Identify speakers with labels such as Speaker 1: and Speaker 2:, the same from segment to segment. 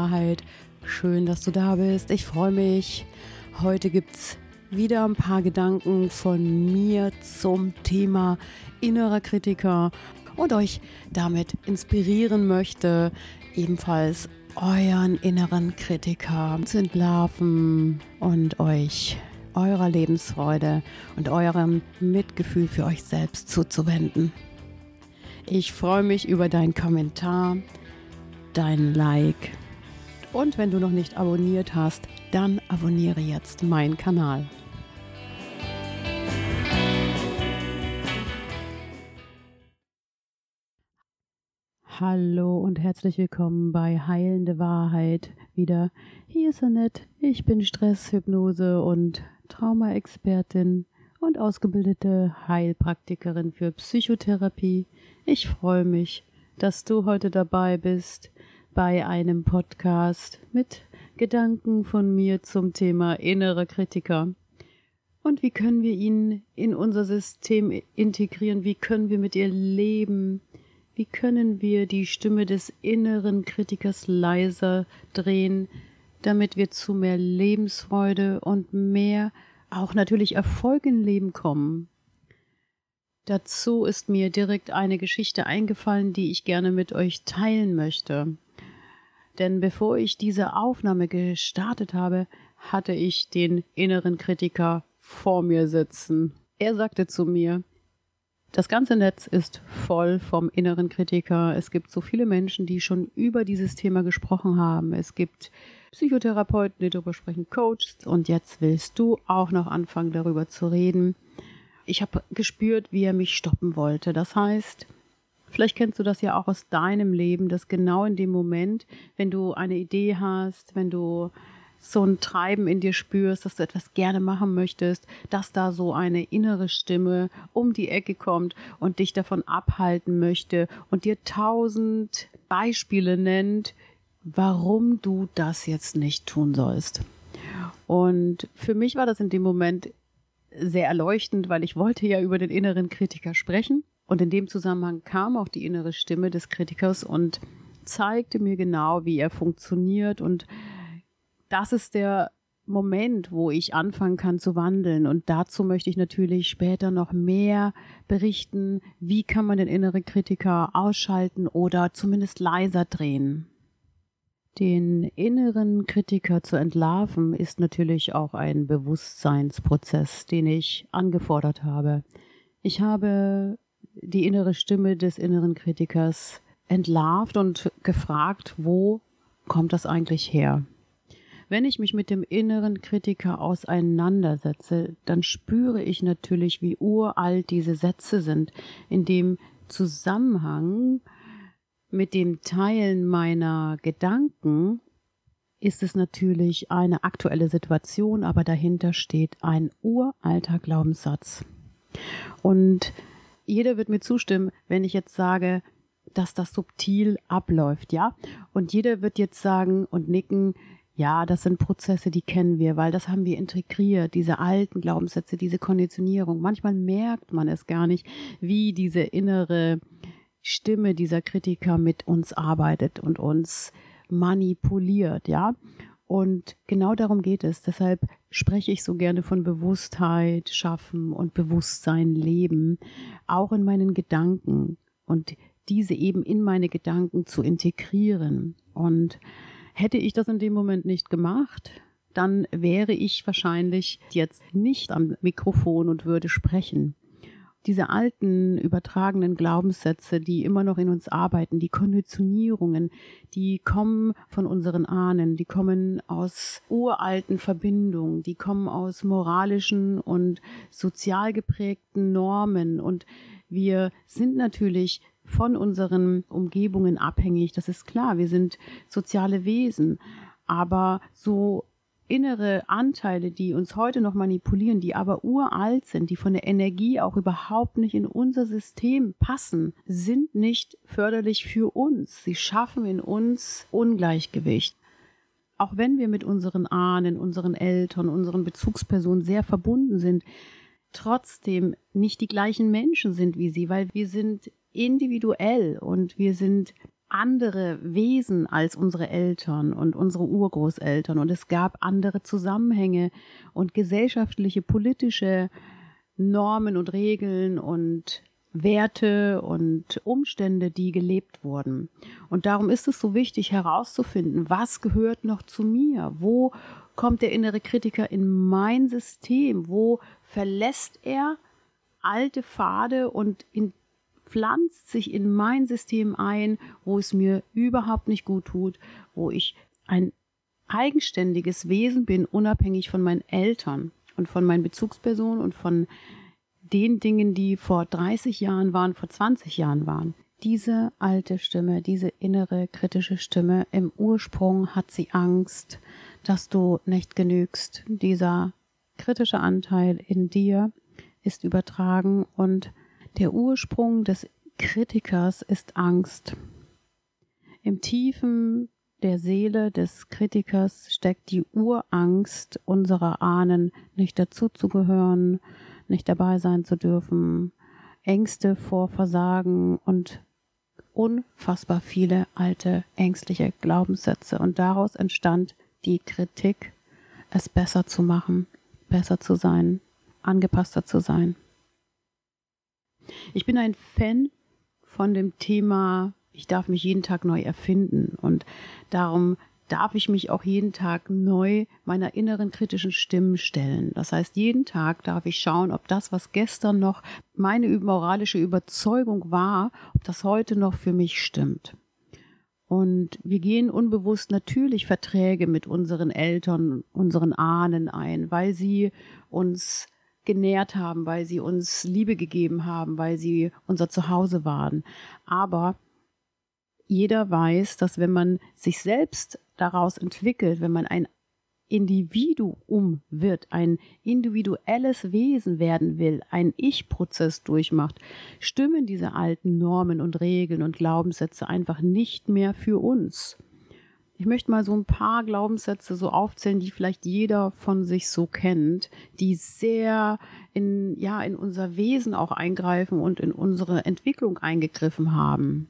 Speaker 1: Wahrheit. Schön, dass du da bist. Ich freue mich. Heute gibt es wieder ein paar Gedanken von mir zum Thema innerer Kritiker und euch damit inspirieren möchte, ebenfalls euren inneren Kritiker zu entlarven und euch eurer Lebensfreude und eurem Mitgefühl für euch selbst zuzuwenden. Ich freue mich über deinen Kommentar, dein Like und wenn du noch nicht abonniert hast, dann abonniere jetzt meinen Kanal. Hallo und herzlich willkommen bei Heilende Wahrheit. Wieder hier ist Annette. Ich bin Stresshypnose und Traumaexpertin und ausgebildete Heilpraktikerin für Psychotherapie. Ich freue mich, dass du heute dabei bist bei einem Podcast mit Gedanken von mir zum Thema innerer Kritiker. Und wie können wir ihn in unser System integrieren? Wie können wir mit ihr leben? Wie können wir die Stimme des inneren Kritikers leiser drehen, damit wir zu mehr Lebensfreude und mehr auch natürlich Erfolg im Leben kommen? Dazu ist mir direkt eine Geschichte eingefallen, die ich gerne mit euch teilen möchte. Denn bevor ich diese Aufnahme gestartet habe, hatte ich den inneren Kritiker vor mir sitzen. Er sagte zu mir, das ganze Netz ist voll vom inneren Kritiker. Es gibt so viele Menschen, die schon über dieses Thema gesprochen haben. Es gibt Psychotherapeuten, die darüber sprechen, Coaches. Und jetzt willst du auch noch anfangen, darüber zu reden. Ich habe gespürt, wie er mich stoppen wollte. Das heißt, vielleicht kennst du das ja auch aus deinem Leben, dass genau in dem Moment, wenn du eine Idee hast, wenn du so ein Treiben in dir spürst, dass du etwas gerne machen möchtest, dass da so eine innere Stimme um die Ecke kommt und dich davon abhalten möchte und dir tausend Beispiele nennt, warum du das jetzt nicht tun sollst. Und für mich war das in dem Moment sehr erleuchtend, weil ich wollte ja über den inneren Kritiker sprechen. Und in dem Zusammenhang kam auch die innere Stimme des Kritikers und zeigte mir genau, wie er funktioniert und das ist der Moment, wo ich anfangen kann zu wandeln. Und dazu möchte ich natürlich später noch mehr berichten, wie kann man den inneren Kritiker ausschalten oder zumindest leiser drehen. Den inneren Kritiker zu entlarven ist natürlich auch ein Bewusstseinsprozess, den ich angefordert habe. Ich habe die innere Stimme des inneren Kritikers entlarvt und gefragt, wo kommt das eigentlich her? Wenn ich mich mit dem inneren Kritiker auseinandersetze, dann spüre ich natürlich, wie uralt diese Sätze sind, in dem Zusammenhang mit dem Teilen meiner Gedanken ist es natürlich eine aktuelle Situation, aber dahinter steht ein uralter Glaubenssatz. Und jeder wird mir zustimmen, wenn ich jetzt sage, dass das subtil abläuft, ja? Und jeder wird jetzt sagen und nicken, ja, das sind Prozesse, die kennen wir, weil das haben wir integriert, diese alten Glaubenssätze, diese Konditionierung. Manchmal merkt man es gar nicht, wie diese innere Stimme dieser Kritiker mit uns arbeitet und uns manipuliert, ja. Und genau darum geht es. Deshalb spreche ich so gerne von Bewusstheit schaffen und Bewusstsein leben, auch in meinen Gedanken und diese eben in meine Gedanken zu integrieren. Und Hätte ich das in dem Moment nicht gemacht, dann wäre ich wahrscheinlich jetzt nicht am Mikrofon und würde sprechen. Diese alten übertragenen Glaubenssätze, die immer noch in uns arbeiten, die Konditionierungen, die kommen von unseren Ahnen, die kommen aus uralten Verbindungen, die kommen aus moralischen und sozial geprägten Normen und wir sind natürlich von unseren Umgebungen abhängig. Das ist klar. Wir sind soziale Wesen. Aber so innere Anteile, die uns heute noch manipulieren, die aber uralt sind, die von der Energie auch überhaupt nicht in unser System passen, sind nicht förderlich für uns. Sie schaffen in uns Ungleichgewicht. Auch wenn wir mit unseren Ahnen, unseren Eltern, unseren Bezugspersonen sehr verbunden sind, trotzdem nicht die gleichen Menschen sind wie sie, weil wir sind individuell und wir sind andere Wesen als unsere Eltern und unsere Urgroßeltern und es gab andere Zusammenhänge und gesellschaftliche, politische Normen und Regeln und Werte und Umstände, die gelebt wurden. Und darum ist es so wichtig herauszufinden, was gehört noch zu mir? Wo kommt der innere Kritiker in mein System? Wo verlässt er alte Pfade und in pflanzt sich in mein System ein, wo es mir überhaupt nicht gut tut, wo ich ein eigenständiges Wesen bin, unabhängig von meinen Eltern und von meinen Bezugspersonen und von den Dingen, die vor 30 Jahren waren, vor 20 Jahren waren. Diese alte Stimme, diese innere kritische Stimme, im Ursprung hat sie Angst, dass du nicht genügst. Dieser kritische Anteil in dir ist übertragen und der Ursprung des Kritikers ist Angst. Im Tiefen der Seele des Kritikers steckt die Urangst unserer Ahnen, nicht dazuzugehören, nicht dabei sein zu dürfen, Ängste vor Versagen und unfassbar viele alte ängstliche Glaubenssätze. Und daraus entstand die Kritik, es besser zu machen, besser zu sein, angepasster zu sein. Ich bin ein Fan von dem Thema, ich darf mich jeden Tag neu erfinden und darum darf ich mich auch jeden Tag neu meiner inneren kritischen Stimmen stellen. Das heißt, jeden Tag darf ich schauen, ob das, was gestern noch meine moralische Überzeugung war, ob das heute noch für mich stimmt. Und wir gehen unbewusst natürlich Verträge mit unseren Eltern, unseren Ahnen ein, weil sie uns genährt haben, weil sie uns Liebe gegeben haben, weil sie unser Zuhause waren. Aber jeder weiß, dass wenn man sich selbst daraus entwickelt, wenn man ein Individuum wird, ein individuelles Wesen werden will, einen Ich-Prozess durchmacht, stimmen diese alten Normen und Regeln und Glaubenssätze einfach nicht mehr für uns. Ich möchte mal so ein paar Glaubenssätze so aufzählen, die vielleicht jeder von sich so kennt, die sehr in, ja, in unser Wesen auch eingreifen und in unsere Entwicklung eingegriffen haben.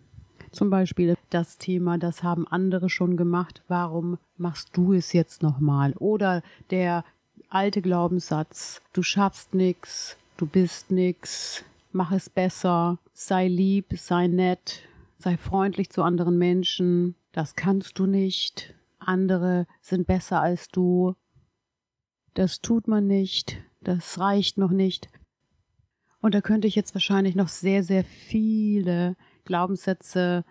Speaker 1: Zum Beispiel das Thema, das haben andere schon gemacht, warum machst du es jetzt nochmal? Oder der alte Glaubenssatz, du schaffst nix, du bist nix, mach es besser, sei lieb, sei nett, sei freundlich zu anderen Menschen, das kannst du nicht, andere sind besser als du, das tut man nicht, das reicht noch nicht. Und da könnte ich jetzt wahrscheinlich noch sehr, sehr viele Glaubenssätze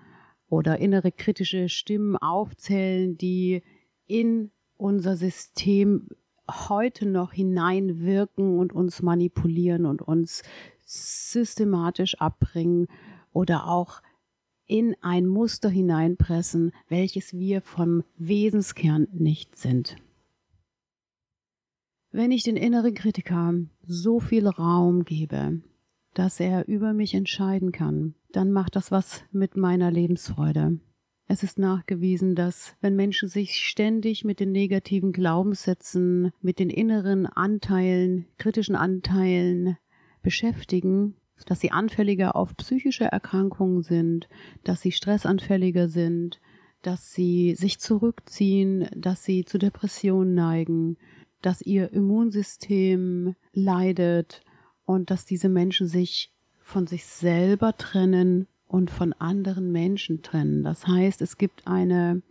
Speaker 1: oder innere kritische Stimmen aufzählen, die in unser System heute noch hineinwirken und uns manipulieren und uns systematisch abbringen oder auch in ein Muster hineinpressen, welches wir vom Wesenskern nicht sind. Wenn ich den inneren Kritiker so viel Raum gebe, dass er über mich entscheiden kann, dann macht das was mit meiner Lebensfreude. Es ist nachgewiesen, dass wenn Menschen sich ständig mit den negativen Glaubenssätzen, mit den inneren Anteilen, kritischen Anteilen beschäftigen, dass sie anfälliger auf psychische Erkrankungen sind, dass sie stressanfälliger sind, dass sie sich zurückziehen, dass sie zu Depressionen neigen, dass ihr Immunsystem leidet und dass diese Menschen sich von sich selber trennen und von anderen Menschen trennen. Das heißt, es gibt eine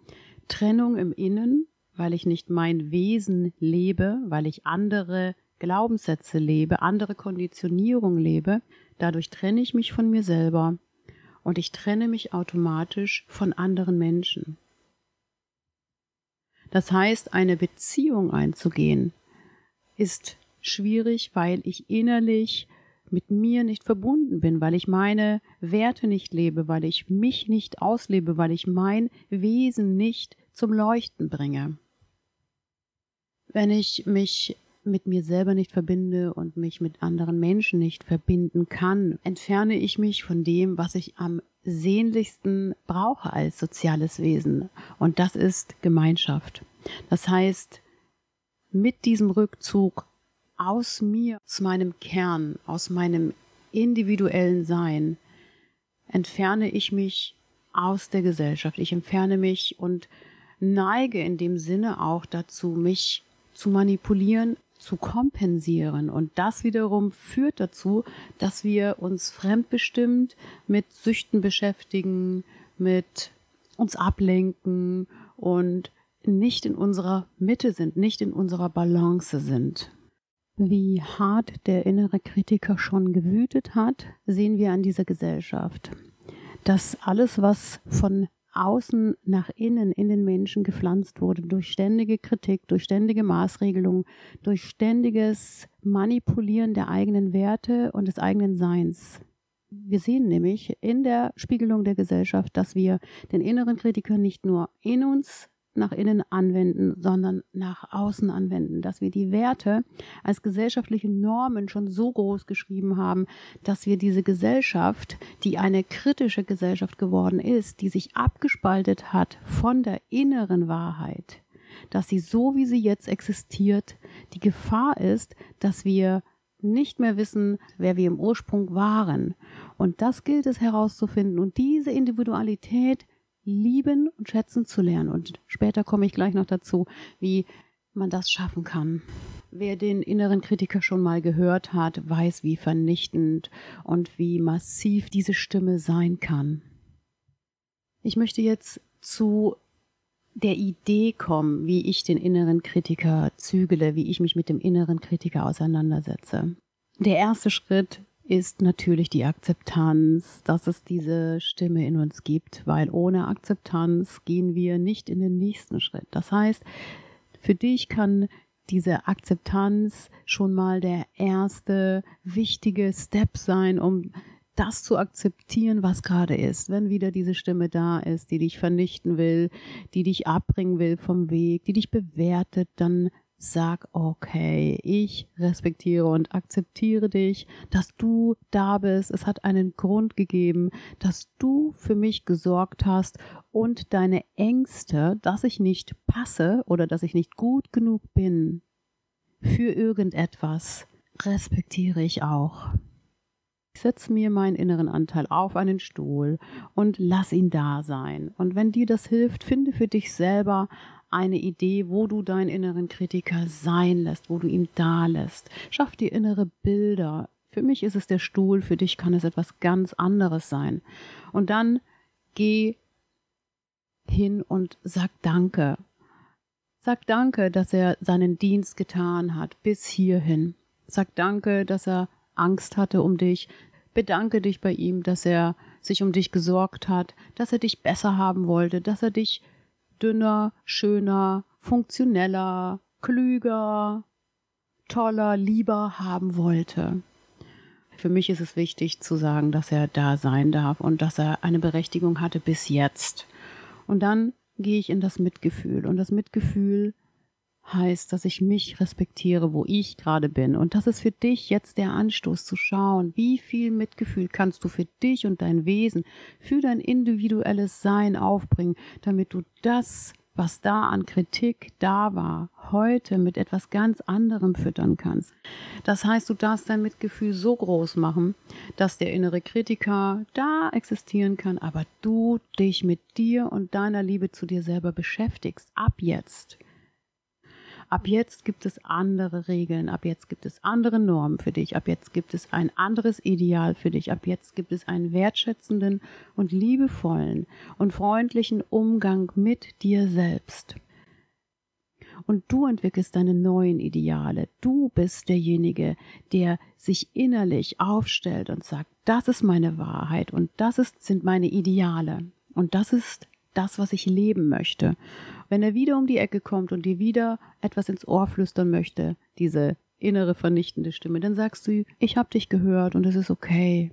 Speaker 1: Trennung im Innen, weil ich nicht mein Wesen lebe, weil ich andere Glaubenssätze lebe, andere Konditionierung lebe, Dadurch trenne ich mich von mir selber und ich trenne mich automatisch von anderen Menschen. Das heißt, eine Beziehung einzugehen ist schwierig, weil ich innerlich mit mir nicht verbunden bin, weil ich meine Werte nicht lebe, weil ich mich nicht auslebe, weil ich mein Wesen nicht zum Leuchten bringe. Wenn ich mich mit mir selber nicht verbinde und mich mit anderen Menschen nicht verbinden kann, entferne ich mich von dem, was ich am sehnlichsten brauche als soziales Wesen. Und das ist Gemeinschaft. Das heißt, mit diesem Rückzug aus mir, aus meinem Kern, aus meinem individuellen Sein, entferne ich mich aus der Gesellschaft. Ich entferne mich und neige in dem Sinne auch dazu, mich zu manipulieren, zu kompensieren. Und das wiederum führt dazu, dass wir uns fremdbestimmt mit Süchten beschäftigen, mit uns ablenken und nicht in unserer Mitte sind, nicht in unserer Balance sind. Wie hart der innere Kritiker schon gewütet hat, sehen wir an dieser Gesellschaft. Dass alles, was von außen nach innen in den Menschen gepflanzt wurde, durch ständige Kritik, durch ständige Maßregelung, durch ständiges Manipulieren der eigenen Werte und des eigenen Seins. Wir sehen nämlich in der Spiegelung der Gesellschaft, dass wir den inneren Kritiker nicht nur in uns nach innen anwenden, sondern nach außen anwenden, dass wir die Werte als gesellschaftliche Normen schon so groß geschrieben haben, dass wir diese Gesellschaft, die eine kritische Gesellschaft geworden ist, die sich abgespaltet hat von der inneren Wahrheit, dass sie so, wie sie jetzt existiert, die Gefahr ist, dass wir nicht mehr wissen, wer wir im Ursprung waren. Und das gilt es herauszufinden. Und diese Individualität lieben und schätzen zu lernen. Und später komme ich gleich noch dazu, wie man das schaffen kann. Wer den inneren Kritiker schon mal gehört hat, weiß, wie vernichtend und wie massiv diese Stimme sein kann. Ich möchte jetzt zu der Idee kommen, wie ich den inneren Kritiker zügele, wie ich mich mit dem inneren Kritiker auseinandersetze. Der erste Schritt ist natürlich die Akzeptanz, dass es diese Stimme in uns gibt, weil ohne Akzeptanz gehen wir nicht in den nächsten Schritt. Das heißt, für dich kann diese Akzeptanz schon mal der erste wichtige Step sein, um das zu akzeptieren, was gerade ist. Wenn wieder diese Stimme da ist, die dich vernichten will, die dich abbringen will vom Weg, die dich bewertet, dann Sag, okay, ich respektiere und akzeptiere dich, dass du da bist. Es hat einen Grund gegeben, dass du für mich gesorgt hast und deine Ängste, dass ich nicht passe oder dass ich nicht gut genug bin für irgendetwas, respektiere ich auch. Ich setze mir meinen inneren Anteil auf einen Stuhl und lass ihn da sein. Und wenn dir das hilft, finde für dich selber eine Idee, wo du deinen inneren Kritiker sein lässt, wo du ihn da lässt. Schaff dir innere Bilder. Für mich ist es der Stuhl, für dich kann es etwas ganz anderes sein. Und dann geh hin und sag Danke. Sag Danke, dass er seinen Dienst getan hat bis hierhin. Sag Danke, dass er Angst hatte um dich. Bedanke dich bei ihm, dass er sich um dich gesorgt hat, dass er dich besser haben wollte, dass er dich dünner, schöner, funktioneller, klüger, toller, lieber haben wollte. Für mich ist es wichtig zu sagen, dass er da sein darf und dass er eine Berechtigung hatte bis jetzt. Und dann gehe ich in das Mitgefühl. Und das Mitgefühl heißt, dass ich mich respektiere, wo ich gerade bin. Und das ist für dich jetzt der Anstoß zu schauen, wie viel Mitgefühl kannst du für dich und dein Wesen, für dein individuelles Sein aufbringen, damit du das, was da an Kritik da war, heute mit etwas ganz anderem füttern kannst. Das heißt, du darfst dein Mitgefühl so groß machen, dass der innere Kritiker da existieren kann, aber du dich mit dir und deiner Liebe zu dir selber beschäftigst. Ab jetzt ab jetzt gibt es andere Regeln, ab jetzt gibt es andere Normen für dich, ab jetzt gibt es ein anderes Ideal für dich, ab jetzt gibt es einen wertschätzenden und liebevollen und freundlichen Umgang mit dir selbst. Und du entwickelst deine neuen Ideale. Du bist derjenige, der sich innerlich aufstellt und sagt, das ist meine Wahrheit und das ist, sind meine Ideale. Und das ist das, was ich leben möchte. Wenn er wieder um die Ecke kommt und dir wieder etwas ins Ohr flüstern möchte, diese innere vernichtende Stimme, dann sagst du, ich habe dich gehört und es ist okay.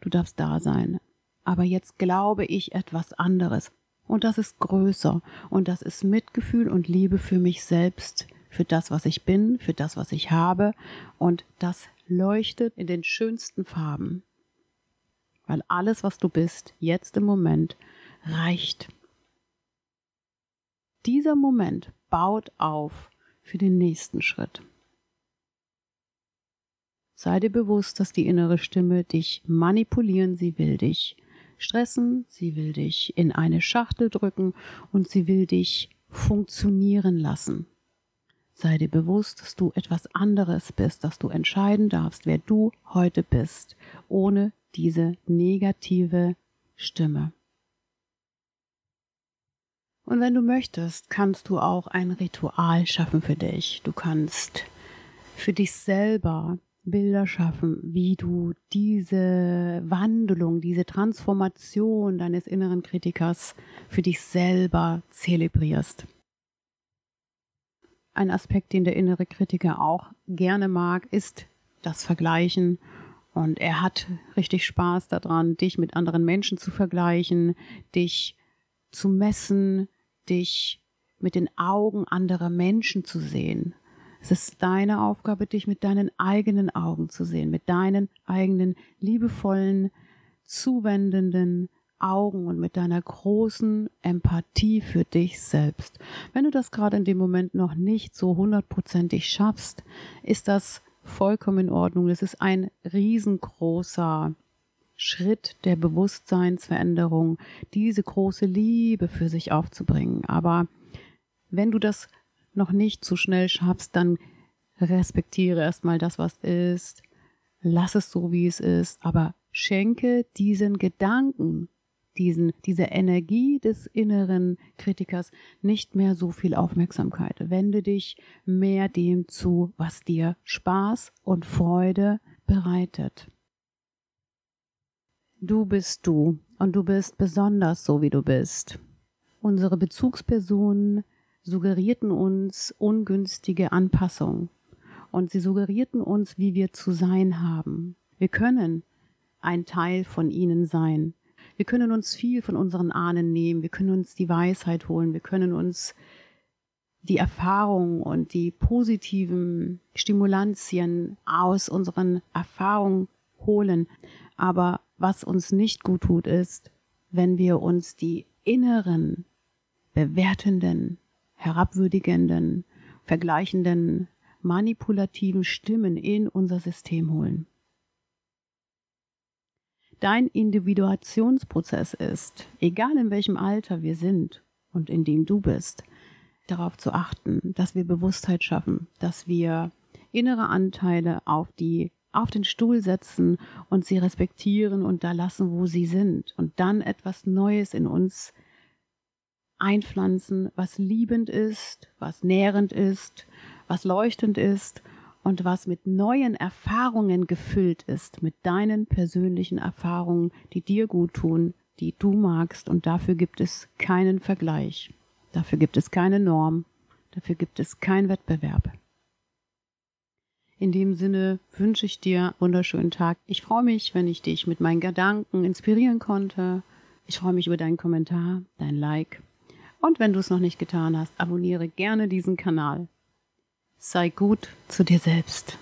Speaker 1: Du darfst da sein. Aber jetzt glaube ich etwas anderes. Und das ist größer. Und das ist Mitgefühl und Liebe für mich selbst, für das, was ich bin, für das, was ich habe. Und das leuchtet in den schönsten Farben. Weil alles, was du bist, jetzt im Moment, reicht. Dieser Moment baut auf für den nächsten Schritt. Sei dir bewusst, dass die innere Stimme dich manipulieren, sie will dich stressen, sie will dich in eine Schachtel drücken und sie will dich funktionieren lassen. Sei dir bewusst, dass du etwas anderes bist, dass du entscheiden darfst, wer du heute bist, ohne diese negative Stimme. Und wenn du möchtest, kannst du auch ein Ritual schaffen für dich. Du kannst für dich selber Bilder schaffen, wie du diese Wandlung, diese Transformation deines inneren Kritikers für dich selber zelebrierst. Ein Aspekt, den der innere Kritiker auch gerne mag, ist das Vergleichen. Und er hat richtig Spaß daran, dich mit anderen Menschen zu vergleichen, dich zu messen, dich mit den Augen anderer Menschen zu sehen. Es ist deine Aufgabe, dich mit deinen eigenen Augen zu sehen, mit deinen eigenen liebevollen, zuwendenden Augen und mit deiner großen Empathie für dich selbst. Wenn du das gerade in dem Moment noch nicht so hundertprozentig schaffst, ist das vollkommen in Ordnung. Es ist ein riesengroßer Schritt der Bewusstseinsveränderung, diese große Liebe für sich aufzubringen. Aber wenn du das noch nicht so schnell schaffst, dann respektiere erstmal das, was ist, lass es so, wie es ist, aber schenke diesen Gedanken, diesen, diese Energie des inneren Kritikers nicht mehr so viel Aufmerksamkeit. Wende dich mehr dem zu, was dir Spaß und Freude bereitet. Du bist du und du bist besonders so, wie du bist. Unsere Bezugspersonen suggerierten uns ungünstige Anpassung und sie suggerierten uns, wie wir zu sein haben. Wir können ein Teil von ihnen sein. Wir können uns viel von unseren Ahnen nehmen, wir können uns die Weisheit holen, wir können uns die Erfahrung und die positiven Stimulantien aus unseren Erfahrungen holen. Aber was uns nicht gut tut, ist, wenn wir uns die inneren, bewertenden, herabwürdigenden, vergleichenden, manipulativen Stimmen in unser System holen. Dein Individuationsprozess ist, egal in welchem Alter wir sind und in dem du bist, darauf zu achten, dass wir Bewusstheit schaffen, dass wir innere Anteile auf die auf den Stuhl setzen und sie respektieren und da lassen, wo sie sind. Und dann etwas Neues in uns einpflanzen, was liebend ist, was nährend ist, was leuchtend ist und was mit neuen Erfahrungen gefüllt ist, mit deinen persönlichen Erfahrungen, die dir gut tun, die du magst. Und dafür gibt es keinen Vergleich, dafür gibt es keine Norm, dafür gibt es keinen Wettbewerb. In dem Sinne wünsche ich dir einen wunderschönen Tag. Ich freue mich, wenn ich dich mit meinen Gedanken inspirieren konnte. Ich freue mich über deinen Kommentar, dein Like. Und wenn du es noch nicht getan hast, abonniere gerne diesen Kanal. Sei gut zu dir selbst.